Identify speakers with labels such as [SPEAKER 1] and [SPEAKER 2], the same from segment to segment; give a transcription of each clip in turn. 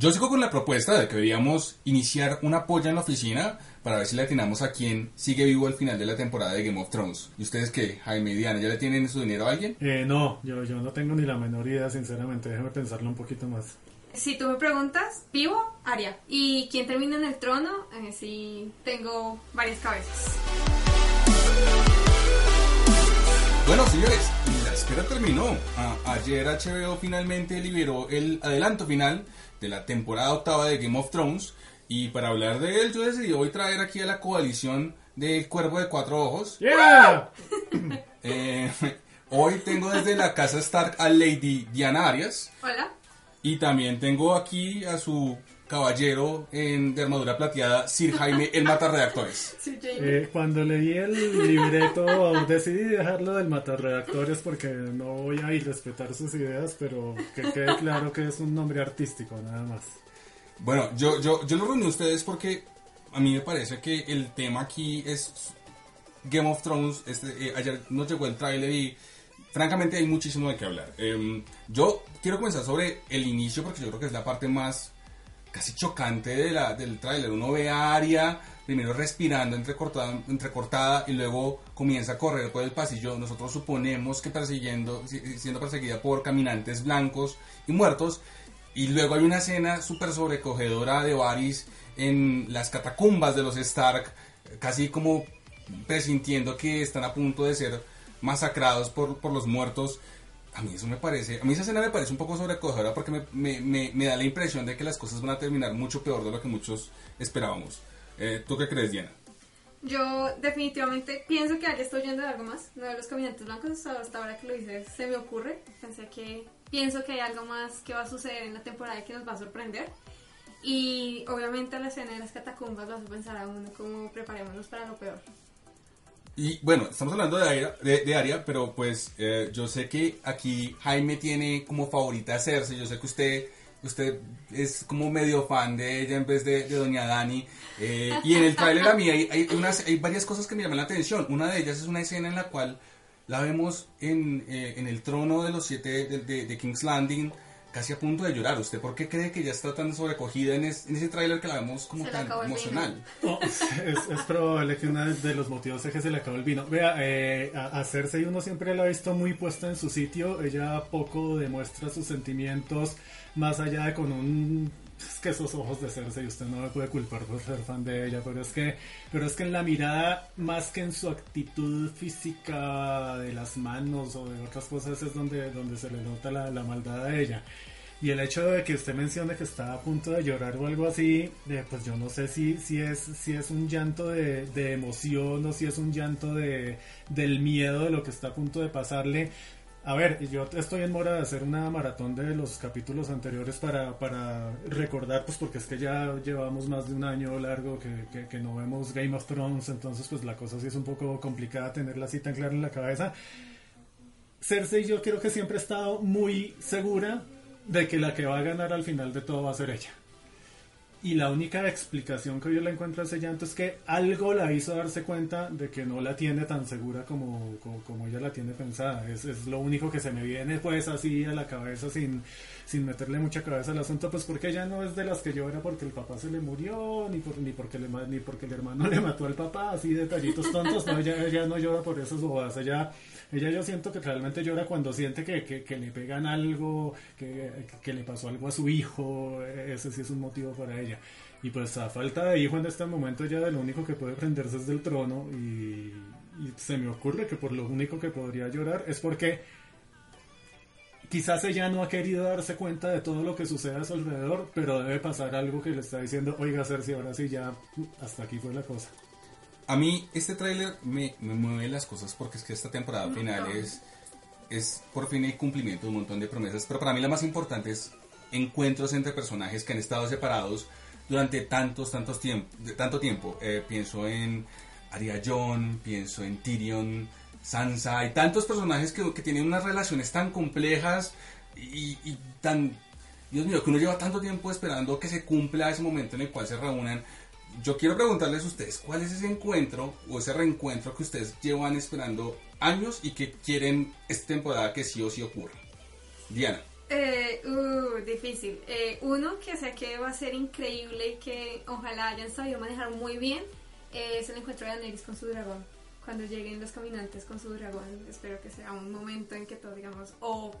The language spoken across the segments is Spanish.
[SPEAKER 1] Yo sigo con la propuesta de que deberíamos iniciar una polla en la oficina para ver si le atinamos a quién sigue vivo al final de la temporada de Game of Thrones. ¿Y ustedes qué, Jaime y Diana, ya le tienen su dinero a alguien?
[SPEAKER 2] Eh, no, yo, yo no tengo ni la menor idea, sinceramente. Déjame pensarlo un poquito más.
[SPEAKER 3] Si tú me preguntas, vivo, Aria. Y quién termina en el trono, eh, sí tengo varias cabezas.
[SPEAKER 1] Bueno, señores, la espera terminó. Ayer HBO finalmente liberó el adelanto final de la temporada octava de Game of Thrones. Y para hablar de él, yo decidí hoy traer aquí a la coalición del Cuervo de Cuatro Ojos.
[SPEAKER 2] ¡Yeah!
[SPEAKER 1] Eh, hoy tengo desde la casa Stark a Lady Diana Arias.
[SPEAKER 3] Hola.
[SPEAKER 1] Y también tengo aquí a su caballero en de armadura plateada, Sir Jaime el Matarredactores.
[SPEAKER 3] Sí.
[SPEAKER 2] Eh, cuando leí el libreto decidí dejarlo del matarredactores porque no voy a irrespetar sus ideas, pero que quede claro que es un nombre artístico nada más.
[SPEAKER 1] Bueno, yo, yo, yo lo reuní a ustedes porque a mí me parece que el tema aquí es Game of Thrones. Este, eh, ayer nos llegó el tráiler y francamente hay muchísimo de qué hablar. Em, yo quiero comenzar sobre el inicio porque yo creo que es la parte más casi chocante de la, del tráiler. Uno ve a Arya primero respirando entrecortada, entrecortada y luego comienza a correr por el pasillo. Nosotros suponemos que persiguiendo, si- siendo perseguida por caminantes blancos y muertos. Y luego hay una escena súper sobrecogedora de Varys en las catacumbas de los Stark, casi como presintiendo que están a punto de ser masacrados por, por los muertos. A mí eso me parece, a mí esa escena me parece un poco sobrecogedora porque me, da la impresión de que las cosas van a terminar mucho peor de lo que muchos esperábamos. Eh, ¿Tú qué crees, Diana?
[SPEAKER 3] Yo definitivamente pienso que Aria está huyendo de algo más, no de los caminantes blancos, hasta ahora que lo dices se me ocurre, pensé que pienso que hay algo más que va a suceder en la temporada que nos va a sorprender. Y obviamente la escena de las catacumbas lo hace pensar a uno como preparémonos para lo peor.
[SPEAKER 1] Y bueno, estamos hablando de Aria, de, Aria, pero pues eh, yo sé que aquí Jaime tiene como favorita a Cersei. Yo sé que usted, usted es como medio fan de ella en vez de, de Doña Dani. Eh, y en el tráiler a mí hay, hay, unas, hay varias cosas que me llaman la atención. Una de ellas es una escena en la cual la vemos en, eh, en el trono de los siete de King's Landing. Casi a punto de llorar. ¿Usted por qué cree que ya está tan sobrecogida en, es- en ese tráiler que la vemos como tan emocional?
[SPEAKER 2] No, es, es probable que uno de los motivos es que se le acabó el vino. Vea, eh, a, a Cersei uno siempre la ha visto muy puesta en su sitio. Ella poco demuestra sus sentimientos más allá de con un... Es que esos ojos de Cersei usted no me puede culpar por ser fan de ella, pero es que, pero es que en la mirada, más que en su actitud física de las manos o de otras cosas, es donde, donde se le nota la, la maldad a ella. Y el hecho de que usted mencione que está a punto de llorar o algo así, eh, pues yo no sé si, si, es, si es un llanto de, de emoción o si es un llanto de, del miedo de lo que está a punto de pasarle. A ver, yo estoy en mora de hacer una maratón de los capítulos anteriores para, para recordar, pues porque es que ya llevamos más de un año largo que, que, que no vemos Game of Thrones, entonces pues la cosa sí es un poco complicada tenerla así tan clara en la cabeza. Cersei yo creo que siempre ha estado muy segura de que la que va a ganar al final de todo va a ser ella. Y la única explicación que yo le encuentro a ese llanto es que algo la hizo darse cuenta de que no la tiene tan segura como, como, como ella la tiene pensada. Es, es lo único que se me viene pues así a la cabeza sin, sin meterle mucha cabeza al asunto, pues porque ella no es de las que llora porque el papá se le murió, ni, por, ni, porque, le, ni porque el hermano le mató al papá, así detallitos tontos, no, ella, ella no llora por esas bobadas, ella, ella yo siento que realmente llora cuando siente que, que, le pegan algo, que, que le pasó algo a su hijo, ese sí es un motivo para ella. Y pues a falta de hijo en este momento ya de lo único que puede prenderse es del trono y, y se me ocurre que por lo único que podría llorar es porque quizás ella no ha querido darse cuenta de todo lo que sucede a su alrededor, pero debe pasar algo que le está diciendo, oiga Cersei, ahora sí ya hasta aquí fue la cosa.
[SPEAKER 1] A mí este tráiler me, me mueve las cosas porque es que esta temporada final
[SPEAKER 3] montón.
[SPEAKER 1] es, es por fin el cumplimiento de un montón de promesas, pero para mí la más importante es encuentros entre personajes que han estado separados durante tantos, tantos tiempo, de tanto tiempo. Eh, pienso en Arya Jon, pienso en Tyrion, Sansa, hay tantos personajes que, que tienen unas relaciones tan complejas y, y tan... Dios mío, que uno lleva tanto tiempo esperando que se cumpla ese momento en el cual se reúnan. Yo quiero preguntarles a ustedes, ¿cuál es ese encuentro o ese reencuentro que ustedes llevan esperando años y que quieren esta temporada que sí o sí ocurra? Diana.
[SPEAKER 3] Eh, uh, difícil. Eh, uno que sé que va a ser increíble y que ojalá hayan sabido manejar muy bien eh, es el encuentro de Daenerys con su dragón. Cuando lleguen los caminantes con su dragón, espero que sea un momento en que todos digamos, oh,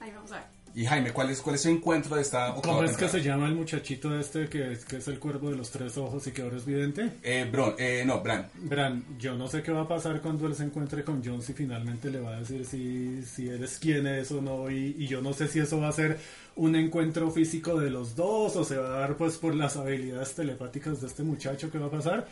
[SPEAKER 3] ahí vamos a ver.
[SPEAKER 1] Y Jaime, ¿cuál es, cuál es su encuentro de esta octava
[SPEAKER 2] ¿Cómo es que se llama el muchachito este que es, que es el cuervo de los tres ojos y que ahora es vidente?
[SPEAKER 1] Eh, Bron, eh, no, Bran.
[SPEAKER 2] Bran, yo no sé qué va a pasar cuando él se encuentre con Jon si finalmente le va a decir si, si él es quién es o no y, y yo no sé si eso va a ser un encuentro físico de los dos o se va a dar pues por las habilidades telepáticas de este muchacho que va a pasar.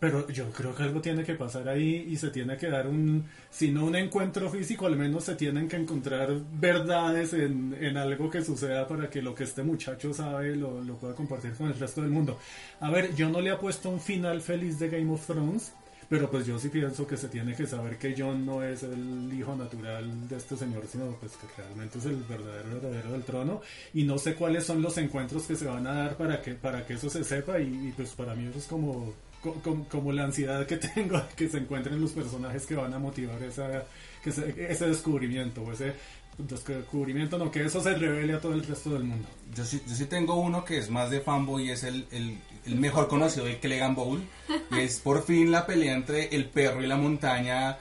[SPEAKER 2] Pero yo creo que algo tiene que pasar ahí y se tiene que dar un, si no un encuentro físico, al menos se tienen que encontrar verdades en, en algo que suceda para que lo que este muchacho sabe lo, pueda compartir con el resto del mundo. A ver, yo no le apuesto un final feliz de Game of Thrones, pero pues yo sí pienso que se tiene que saber que Jon no es el hijo natural de este señor, sino pues que realmente es el verdadero heredero del trono. Y no sé cuáles son los encuentros que se van a dar para que, para que eso se sepa y, y, pues para mí eso es como, co- como, como la ansiedad que tengo de que se encuentren los personajes que van a motivar esa, que se- ese descubrimiento o ese descubrimiento, no, que eso se revele a todo el resto del mundo.
[SPEAKER 1] Yo sí, yo sí tengo uno que es más de fanboy y es el, el, el mejor conocido de Clegane Bowl. Y es por fin la pelea entre el perro y la montaña.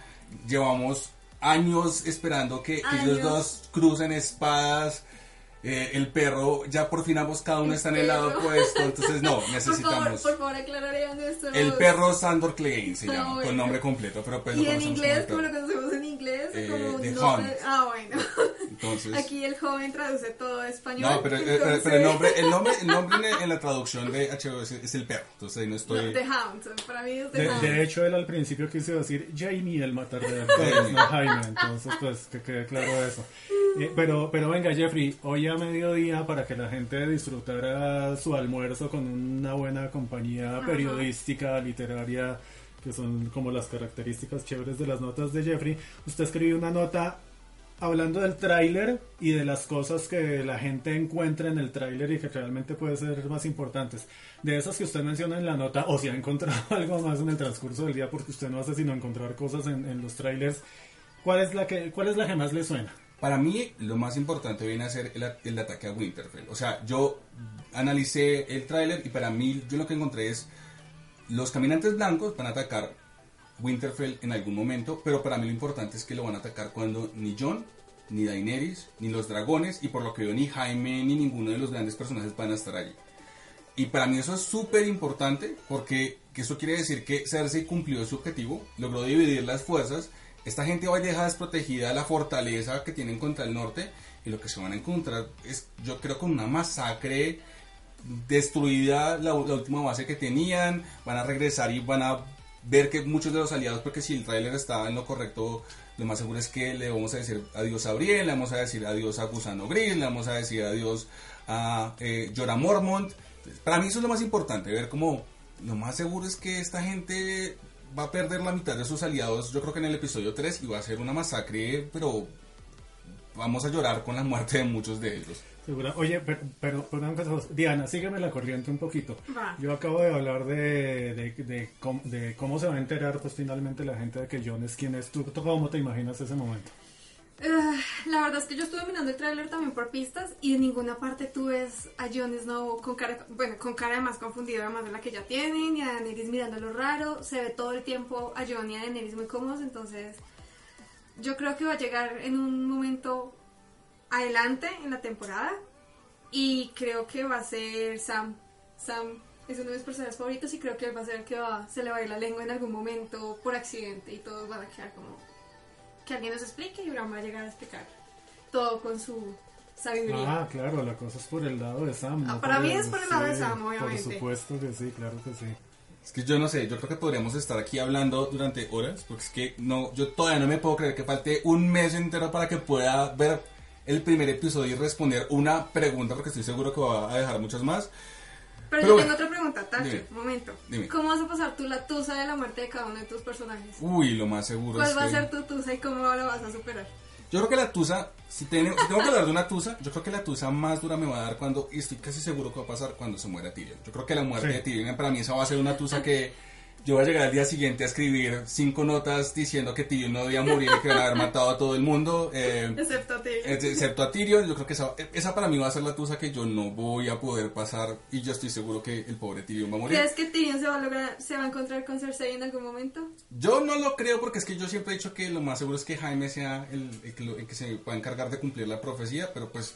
[SPEAKER 1] Llevamos años esperando que
[SPEAKER 3] Años.
[SPEAKER 1] ellos dos crucen espadas. Eh, el perro, ya por fin ambos cada uno está en el lado opuesto. Entonces, no,
[SPEAKER 3] Por favor,
[SPEAKER 1] necesitamos.
[SPEAKER 3] por favor, aclararían esto.
[SPEAKER 1] El perro Sandor Clegane se
[SPEAKER 3] Ah,
[SPEAKER 1] llama, con
[SPEAKER 3] bueno.
[SPEAKER 1] nombre completo. Pero pues lo
[SPEAKER 3] Y en inglés,
[SPEAKER 1] el
[SPEAKER 3] lo conocemos en inglés,
[SPEAKER 1] Eh,
[SPEAKER 3] como
[SPEAKER 1] The
[SPEAKER 3] no
[SPEAKER 1] Hunt.
[SPEAKER 3] sé- Ah, bueno.
[SPEAKER 1] Entonces,
[SPEAKER 3] Aquí el joven traduce todo a español.
[SPEAKER 1] no, pero, eh, pero- pero el nombre, el nombre, el nombre en, en la traducción de HBO es, es el perro. Entonces ahí no
[SPEAKER 3] No,
[SPEAKER 1] estoy.
[SPEAKER 3] The Hound, para mí es The
[SPEAKER 2] De,
[SPEAKER 3] Hound.
[SPEAKER 2] de hecho, él al principio quiso decir Jamie el matador, no Jaime. Entonces, pues que quede claro eso. Eh, pero, pero venga, Jeffrey, hoy a mediodía, para que la gente disfrutara su almuerzo con una buena compañía periodística, literaria, que son como las características chéveres de las notas de Jeffrey, usted escribió una nota hablando del tráiler y de las cosas que la gente encuentra en el tráiler y que realmente puede ser más importantes. De esas que usted menciona en la nota, o si ha encontrado algo más en el transcurso del día, porque usted no hace sino encontrar cosas en, en los trailers, ¿cuál es la que, cuál es la que más le suena?
[SPEAKER 1] Para mí, lo más importante viene a ser el, el ataque a Winterfell. O sea, yo analicé el tráiler y para mí, yo lo que encontré es los caminantes blancos van a atacar Winterfell en algún momento, pero para mí lo importante es que lo van a atacar cuando ni Jon, ni Daenerys, ni los dragones, y por lo que veo ni Jaime, ni ninguno de los grandes personajes van a estar allí. Y para mí eso es súper importante porque que eso quiere decir que Cersei cumplió su objetivo, logró dividir las fuerzas. Esta gente va a dejar desprotegida la fortaleza que tienen contra el norte y lo que se van a encontrar es, yo creo, con una masacre destruida la, la última base que tenían. Van a regresar y van a ver que muchos de los aliados, porque si el tráiler está en lo correcto, lo más seguro es que le vamos a decir adiós a Brienne, le vamos a decir adiós a Gusano Gris, le vamos a decir adiós a eh, Jorah Mormont. Para mí eso es lo más importante, ver cómo lo más seguro es que esta gente va a perder la mitad de sus aliados, yo creo que en el episodio 3, y va a ser una masacre, pero vamos a llorar con la muerte de muchos de ellos.
[SPEAKER 2] Segura. Oye, pero, pero, pero una cosa, Diana, sígueme la corriente un poquito.
[SPEAKER 3] Va.
[SPEAKER 2] Yo acabo de hablar de, de, de cómo, de cómo se va a enterar pues finalmente la gente de que John es quien es. ¿Tú, tú cómo te imaginas ese momento?
[SPEAKER 3] Ah, la verdad es que yo estuve mirando el tráiler también por pistas y en ninguna parte tú ves a Jon Snow con cara, bueno, con cara además confundida además de la que ya tienen y a Daenerys mirando lo raro. Se ve todo el tiempo a Jon y a Daenerys muy cómodos, entonces yo creo que va a llegar en un momento adelante en la temporada y creo que va a ser Sam. Sam es uno de mis personajes favoritos y creo que él va a ser el que va, se le va a ir la lengua en algún momento por accidente y todos van a quedar como que alguien nos explique y Bran va a llegar a explicar todo con su sabiduría.
[SPEAKER 2] Ah, claro, la cosa es por el lado de Sam.
[SPEAKER 3] Ah,
[SPEAKER 2] no
[SPEAKER 3] para mí es por el lado de Sam, obviamente.
[SPEAKER 2] Por supuesto que sí, claro que sí.
[SPEAKER 1] Es que yo no sé, yo creo que podríamos estar aquí hablando durante horas, porque es que no, yo todavía no me puedo creer que falte un mes entero para que pueda ver el primer episodio y responder una pregunta, porque estoy seguro que va a dejar muchas más.
[SPEAKER 3] Pero,
[SPEAKER 1] Pero
[SPEAKER 3] yo
[SPEAKER 1] bueno.
[SPEAKER 3] tengo otra pregunta, Tacho, un momento.
[SPEAKER 1] Dime.
[SPEAKER 3] ¿Cómo vas a pasar tú la tusa de la muerte de cada uno de tus personajes?
[SPEAKER 1] Uy, lo más seguro
[SPEAKER 3] ¿Cuál
[SPEAKER 1] es
[SPEAKER 3] va a ser tu tusa y cómo lo vas a superar?
[SPEAKER 1] Yo creo que la tusa, si, tengo- si tengo que hablar de una tusa, yo creo que la tusa más dura me va a dar cuando, y estoy casi seguro que va a pasar cuando se muera Tyrion. Yo creo que la muerte
[SPEAKER 2] Sí.
[SPEAKER 1] de Tyrion para mí esa va a ser una tusa que yo voy a llegar al día siguiente a escribir cinco notas diciendo que Tyrion no debía morir y que a haber matado a todo el mundo. eh,
[SPEAKER 3] Excepto a
[SPEAKER 1] ex- excepto a Tyrion, yo creo que esa, esa para mí va a ser la tusa que yo no voy a poder pasar y yo estoy seguro que el pobre Tyrion va a morir.
[SPEAKER 3] ¿Crees que Tyrion se va a lograr, se va a encontrar con Cersei en algún momento?
[SPEAKER 1] Yo no lo creo porque es que yo siempre he dicho que lo más seguro es que Jaime sea el, el que, lo- el que se pueda encargar de cumplir la profecía, pero pues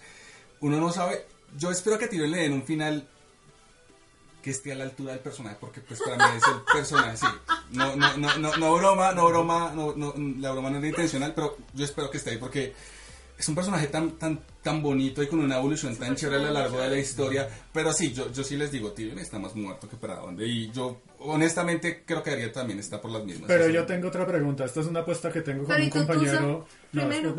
[SPEAKER 1] uno no sabe. Yo espero que a Tyrion le den un final que esté a la altura del personaje, porque pues para mí es el personaje, sí. No, no, no, no, no broma, no broma, no, no, la broma no era intencional, pero yo espero que esté ahí porque es un personaje tan, tan, tan bonito y con una evolución tan chévere a lo largo de la historia. Pero sí, yo, yo sí les digo, Tyrion está más muerto que para dónde. Y yo, honestamente, creo que Ariel también está por las mismas.
[SPEAKER 2] Pero
[SPEAKER 1] Así-
[SPEAKER 2] yo tengo otra pregunta. Esta es una apuesta que tengo con un
[SPEAKER 3] ¿y tú,
[SPEAKER 2] compañero. No, es que, no,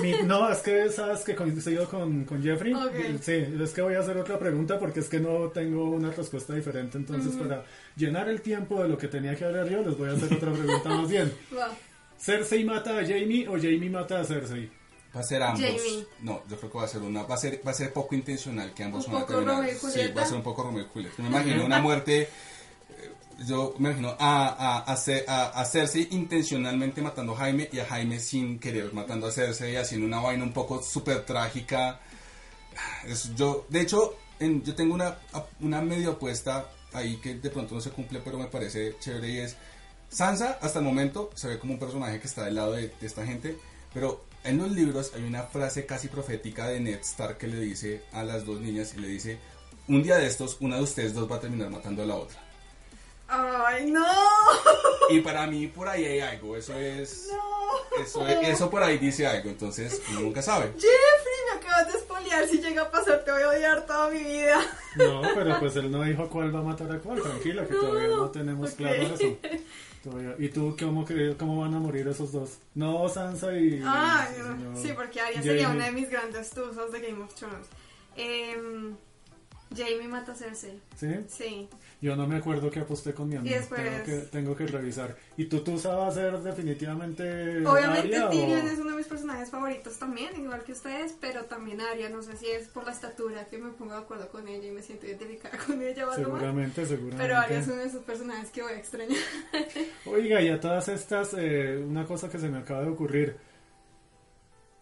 [SPEAKER 2] mi- no, es que sabes que coincido con, con Jeffrey.
[SPEAKER 3] Ok.
[SPEAKER 2] Sí, es que voy a hacer otra pregunta porque es que no tengo una respuesta diferente. Entonces, para llenar el tiempo de lo que tenía que hablar yo, les voy a hacer otra pregunta más bien.
[SPEAKER 3] Va.
[SPEAKER 2] ¿Cersei mata a Jamie o Jamie mata a Cersei?
[SPEAKER 1] Va a ser ambos.
[SPEAKER 3] Jamie.
[SPEAKER 1] No, yo creo que va a ser una. Va a ser, va a ser poco intencional que ambos
[SPEAKER 3] Un
[SPEAKER 1] van a terminar.
[SPEAKER 3] Romeo y
[SPEAKER 1] Sí, va a ser un poco Romeo y Julieta. Me imagino una muerte. eh, Yo me imagino a, a, a, a- Cersei intencionalmente matando a Jaime y a Jaime sin querer matando a Cersei, haciendo una vaina un poco súper trágica. Es- yo, de hecho, en- yo tengo una, una medio apuesta ahí que de pronto no se cumple, pero me parece chévere y es Sansa hasta el momento se ve como un personaje que está del lado de, de esta gente, pero en los libros hay una frase casi profética de Ned Stark que le dice a las dos niñas y le dice, un día de estos, una de ustedes dos va a terminar matando a la otra.
[SPEAKER 3] ¡Ay, no!
[SPEAKER 1] Y para mí por ahí hay algo, eso es...
[SPEAKER 3] ¡No!
[SPEAKER 1] Eso, eso por ahí dice algo, entonces uno nunca sabe.
[SPEAKER 3] Jeffrey, me acabas de espolear. Si llega a pasar, te voy a odiar toda mi vida.
[SPEAKER 2] No, pero pues él no dijo cuál va a matar a cuál. Tranquila, que todavía no tenemos claro eso. ¿Y tú cómo, cómo van a morir esos dos? No, Sansa y... No,
[SPEAKER 3] no. Sí, porque Arya sería una de mis grandes tuzas de Game of Thrones. Em, Jamie mata a Cersei.
[SPEAKER 2] ¿Sí?
[SPEAKER 3] Sí.
[SPEAKER 2] Yo no me acuerdo que aposté con mi amigo.
[SPEAKER 3] Y después-
[SPEAKER 2] Tengo, que, tengo que revisar. ¿Y tú, tú sabes ser definitivamente
[SPEAKER 3] Obviamente
[SPEAKER 2] o-
[SPEAKER 3] Tyrion es uno de mis personajes favoritos también, igual que ustedes, pero también Arya, no sé si es por la estatura que me pongo de acuerdo con ella y me siento identificada con ella o algo más.
[SPEAKER 2] Seguramente, seguramente.
[SPEAKER 3] Pero Arya es uno de esos personajes que voy a extrañar.
[SPEAKER 2] Oiga, y a todas estas, eh, una cosa que se me acaba de ocurrir.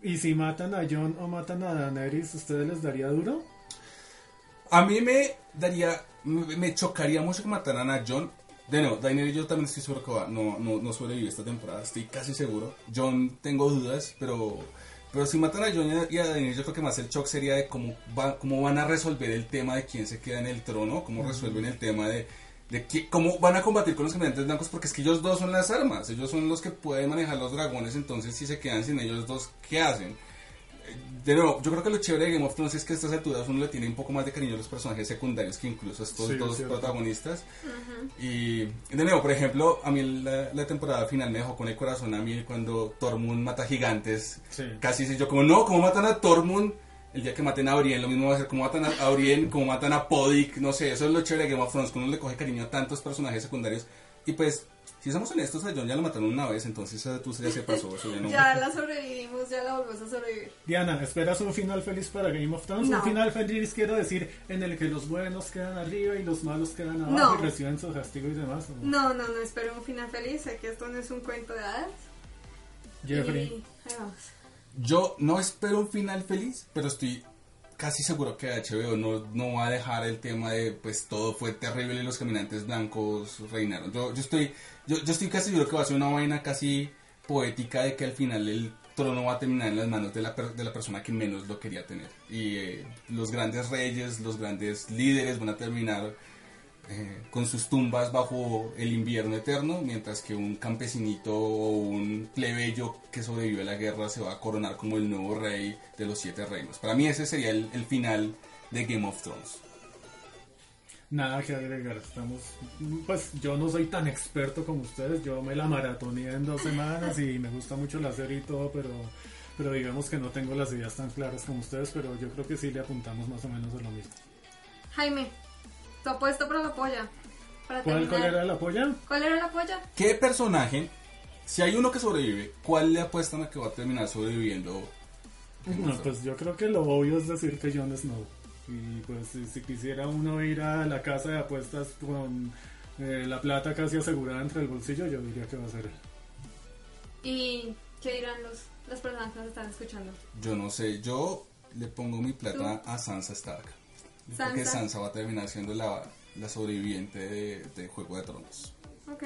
[SPEAKER 2] ¿Y si matan a John o matan a Daenerys, ¿ustedes les daría duro?
[SPEAKER 1] A mí me daría, me, chocaría mucho que mataran a John. De no, Daenerys yo también estoy seguro que va, no, no, no sobrevive esta temporada, estoy casi seguro. John tengo dudas, pero, pero si matan a John y a- Daenerys yo creo que más el shock sería de cómo, va, cómo van a resolver el tema de quién se queda en el trono, cómo resuelven el tema de, de qui- cómo van a combatir con los caminantes blancos, porque es que ellos dos son las armas, ellos son los que pueden manejar los dragones, entonces si se quedan sin ellos dos, ¿qué hacen? De nuevo, yo creo que lo chévere de Game of Thrones es que a estas alturas uno le tiene un poco más de cariño a los personajes secundarios que incluso a estos
[SPEAKER 2] Sí,
[SPEAKER 1] dos
[SPEAKER 2] es cierto.
[SPEAKER 1] protagonistas. Y de nuevo, por ejemplo, a mí la, la temporada final me dejó con el corazón a mí cuando Tormund mata gigantes.
[SPEAKER 2] Sí.
[SPEAKER 1] Casi si yo como, no, ¿cómo matan a Tormund? El día que maten a Orien, lo mismo va a ser como matan a Orien, como matan a Podik, no sé, eso es lo chévere de Game of Thrones, que uno le coge cariño a tantos personajes secundarios. Y pues, si somos honestos, a John ya lo mataron una vez, entonces a tú ya se pasó, eso ya no...
[SPEAKER 3] Ya la sobrevivimos, ya la volvemos a sobrevivir.
[SPEAKER 2] Diana, ¿esperas un final feliz para Game of Thrones?
[SPEAKER 3] No.
[SPEAKER 2] Un final feliz, quiero decir, en el que los buenos quedan arriba y los malos quedan abajo
[SPEAKER 3] No.
[SPEAKER 2] y reciben su castigo y demás. ¿o?
[SPEAKER 3] No, no, no espero un final feliz, sé que esto no es un cuento de hadas.
[SPEAKER 2] Jeffrey.
[SPEAKER 3] Y ahí vamos.
[SPEAKER 1] Yo no espero un final feliz, pero estoy casi seguro que HBO no, no va a dejar el tema de pues todo fue terrible y los caminantes blancos reinaron. Yo, yo estoy yo, yo estoy casi seguro que va a ser una vaina casi poética de que al final el trono va a terminar en las manos de la, de la persona que menos lo quería tener. Y eh, los grandes reyes, los grandes líderes van a terminar eh, con sus tumbas bajo el invierno eterno, mientras que un campesinito o un plebeyo que sobrevive a la guerra se va a coronar como el nuevo rey de los siete reinos. Para mí ese sería el, el final de Game of Thrones.
[SPEAKER 2] Nada que agregar, estamos... Pues yo no soy tan experto como ustedes, yo me la maratoneé en dos semanas y me gusta mucho la serie y todo, pero, pero digamos que no tengo las ideas tan claras como ustedes, pero yo creo que sí le apuntamos más o menos a lo mismo.
[SPEAKER 3] Jaime, tu apuesta para la polla. Para
[SPEAKER 2] ¿Cuál, cuál era la polla?
[SPEAKER 3] ¿Cuál era la polla?
[SPEAKER 1] ¿Qué personaje, si hay uno que sobrevive, cuál le apuestan a que va a terminar sobreviviendo?
[SPEAKER 2] No, pues yo creo que lo obvio es decir que Jon Snow. Y pues si, si quisiera uno ir a la casa de apuestas con eh, la plata casi asegurada entre el bolsillo, yo diría que va a ser él.
[SPEAKER 3] ¿Y qué dirán los, las personas que nos están escuchando?
[SPEAKER 1] Yo no sé, yo le pongo mi plata a Sansa Stark. Porque
[SPEAKER 3] Sansa.
[SPEAKER 1] Sansa va a terminar siendo la, la sobreviviente de, de Juego de Tronos.
[SPEAKER 3] Ok,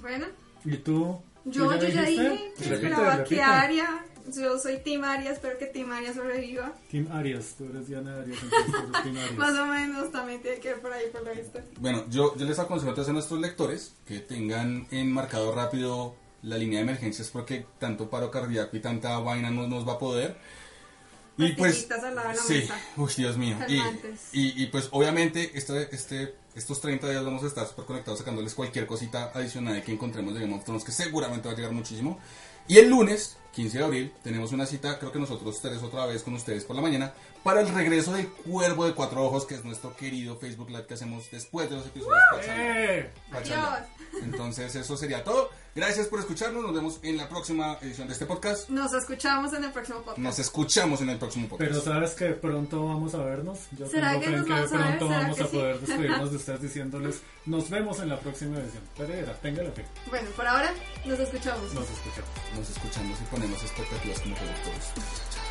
[SPEAKER 3] bueno.
[SPEAKER 2] ¿Y tú?
[SPEAKER 3] Yo,
[SPEAKER 2] ¿Tú
[SPEAKER 3] yo ya dije que esperaba que. Aria. Yo soy Team Aria, espero que Team Aria sobreviva.
[SPEAKER 2] Team Arias, tú eres Diana Arias, entonces Team Arias.
[SPEAKER 3] Más o menos, también tiene que ver por ahí, por lo visto.
[SPEAKER 1] Bueno, yo, yo les aconsejo entonces a nuestros lectores que tengan enmarcado rápido la línea de emergencias porque tanto paro cardíaco y tanta vaina no nos va a poder. Y pues,
[SPEAKER 3] al lado de la
[SPEAKER 1] sí,
[SPEAKER 3] mesa.
[SPEAKER 1] uy, Dios mío. Y, y, y, pues obviamente este, este, estos 30 días vamos a estar súper conectados sacándoles cualquier cosita adicional que encontremos de Game of Thrones que seguramente va a llegar muchísimo. Y el lunes, 15 de abril, tenemos una cita, creo que nosotros tres otra vez con ustedes por la mañana, para el regreso del Cuervo de Cuatro Ojos, que es nuestro querido Facebook Live que hacemos después de los episodios.
[SPEAKER 2] ¡Eh!
[SPEAKER 1] Entonces eso sería todo. Gracias por escucharnos. Nos vemos en la próxima edición de este podcast.
[SPEAKER 3] Nos escuchamos en el próximo podcast.
[SPEAKER 1] Nos escuchamos en el próximo podcast.
[SPEAKER 2] Pero sabes que pronto vamos a vernos. Yo
[SPEAKER 3] ¿Será
[SPEAKER 2] tengo
[SPEAKER 3] que nos
[SPEAKER 2] que
[SPEAKER 3] vamos a ver?
[SPEAKER 2] pronto
[SPEAKER 3] ¿Será
[SPEAKER 2] vamos
[SPEAKER 3] que
[SPEAKER 2] a
[SPEAKER 3] sí?
[SPEAKER 2] poder despedirnos de ustedes diciéndoles nos vemos en la próxima edición. Pereira, téngala fe.
[SPEAKER 3] Bueno, por ahora nos escuchamos.
[SPEAKER 2] Nos escuchamos.
[SPEAKER 1] Nos escuchamos y ponemos expectativas como productores. Chao, chao.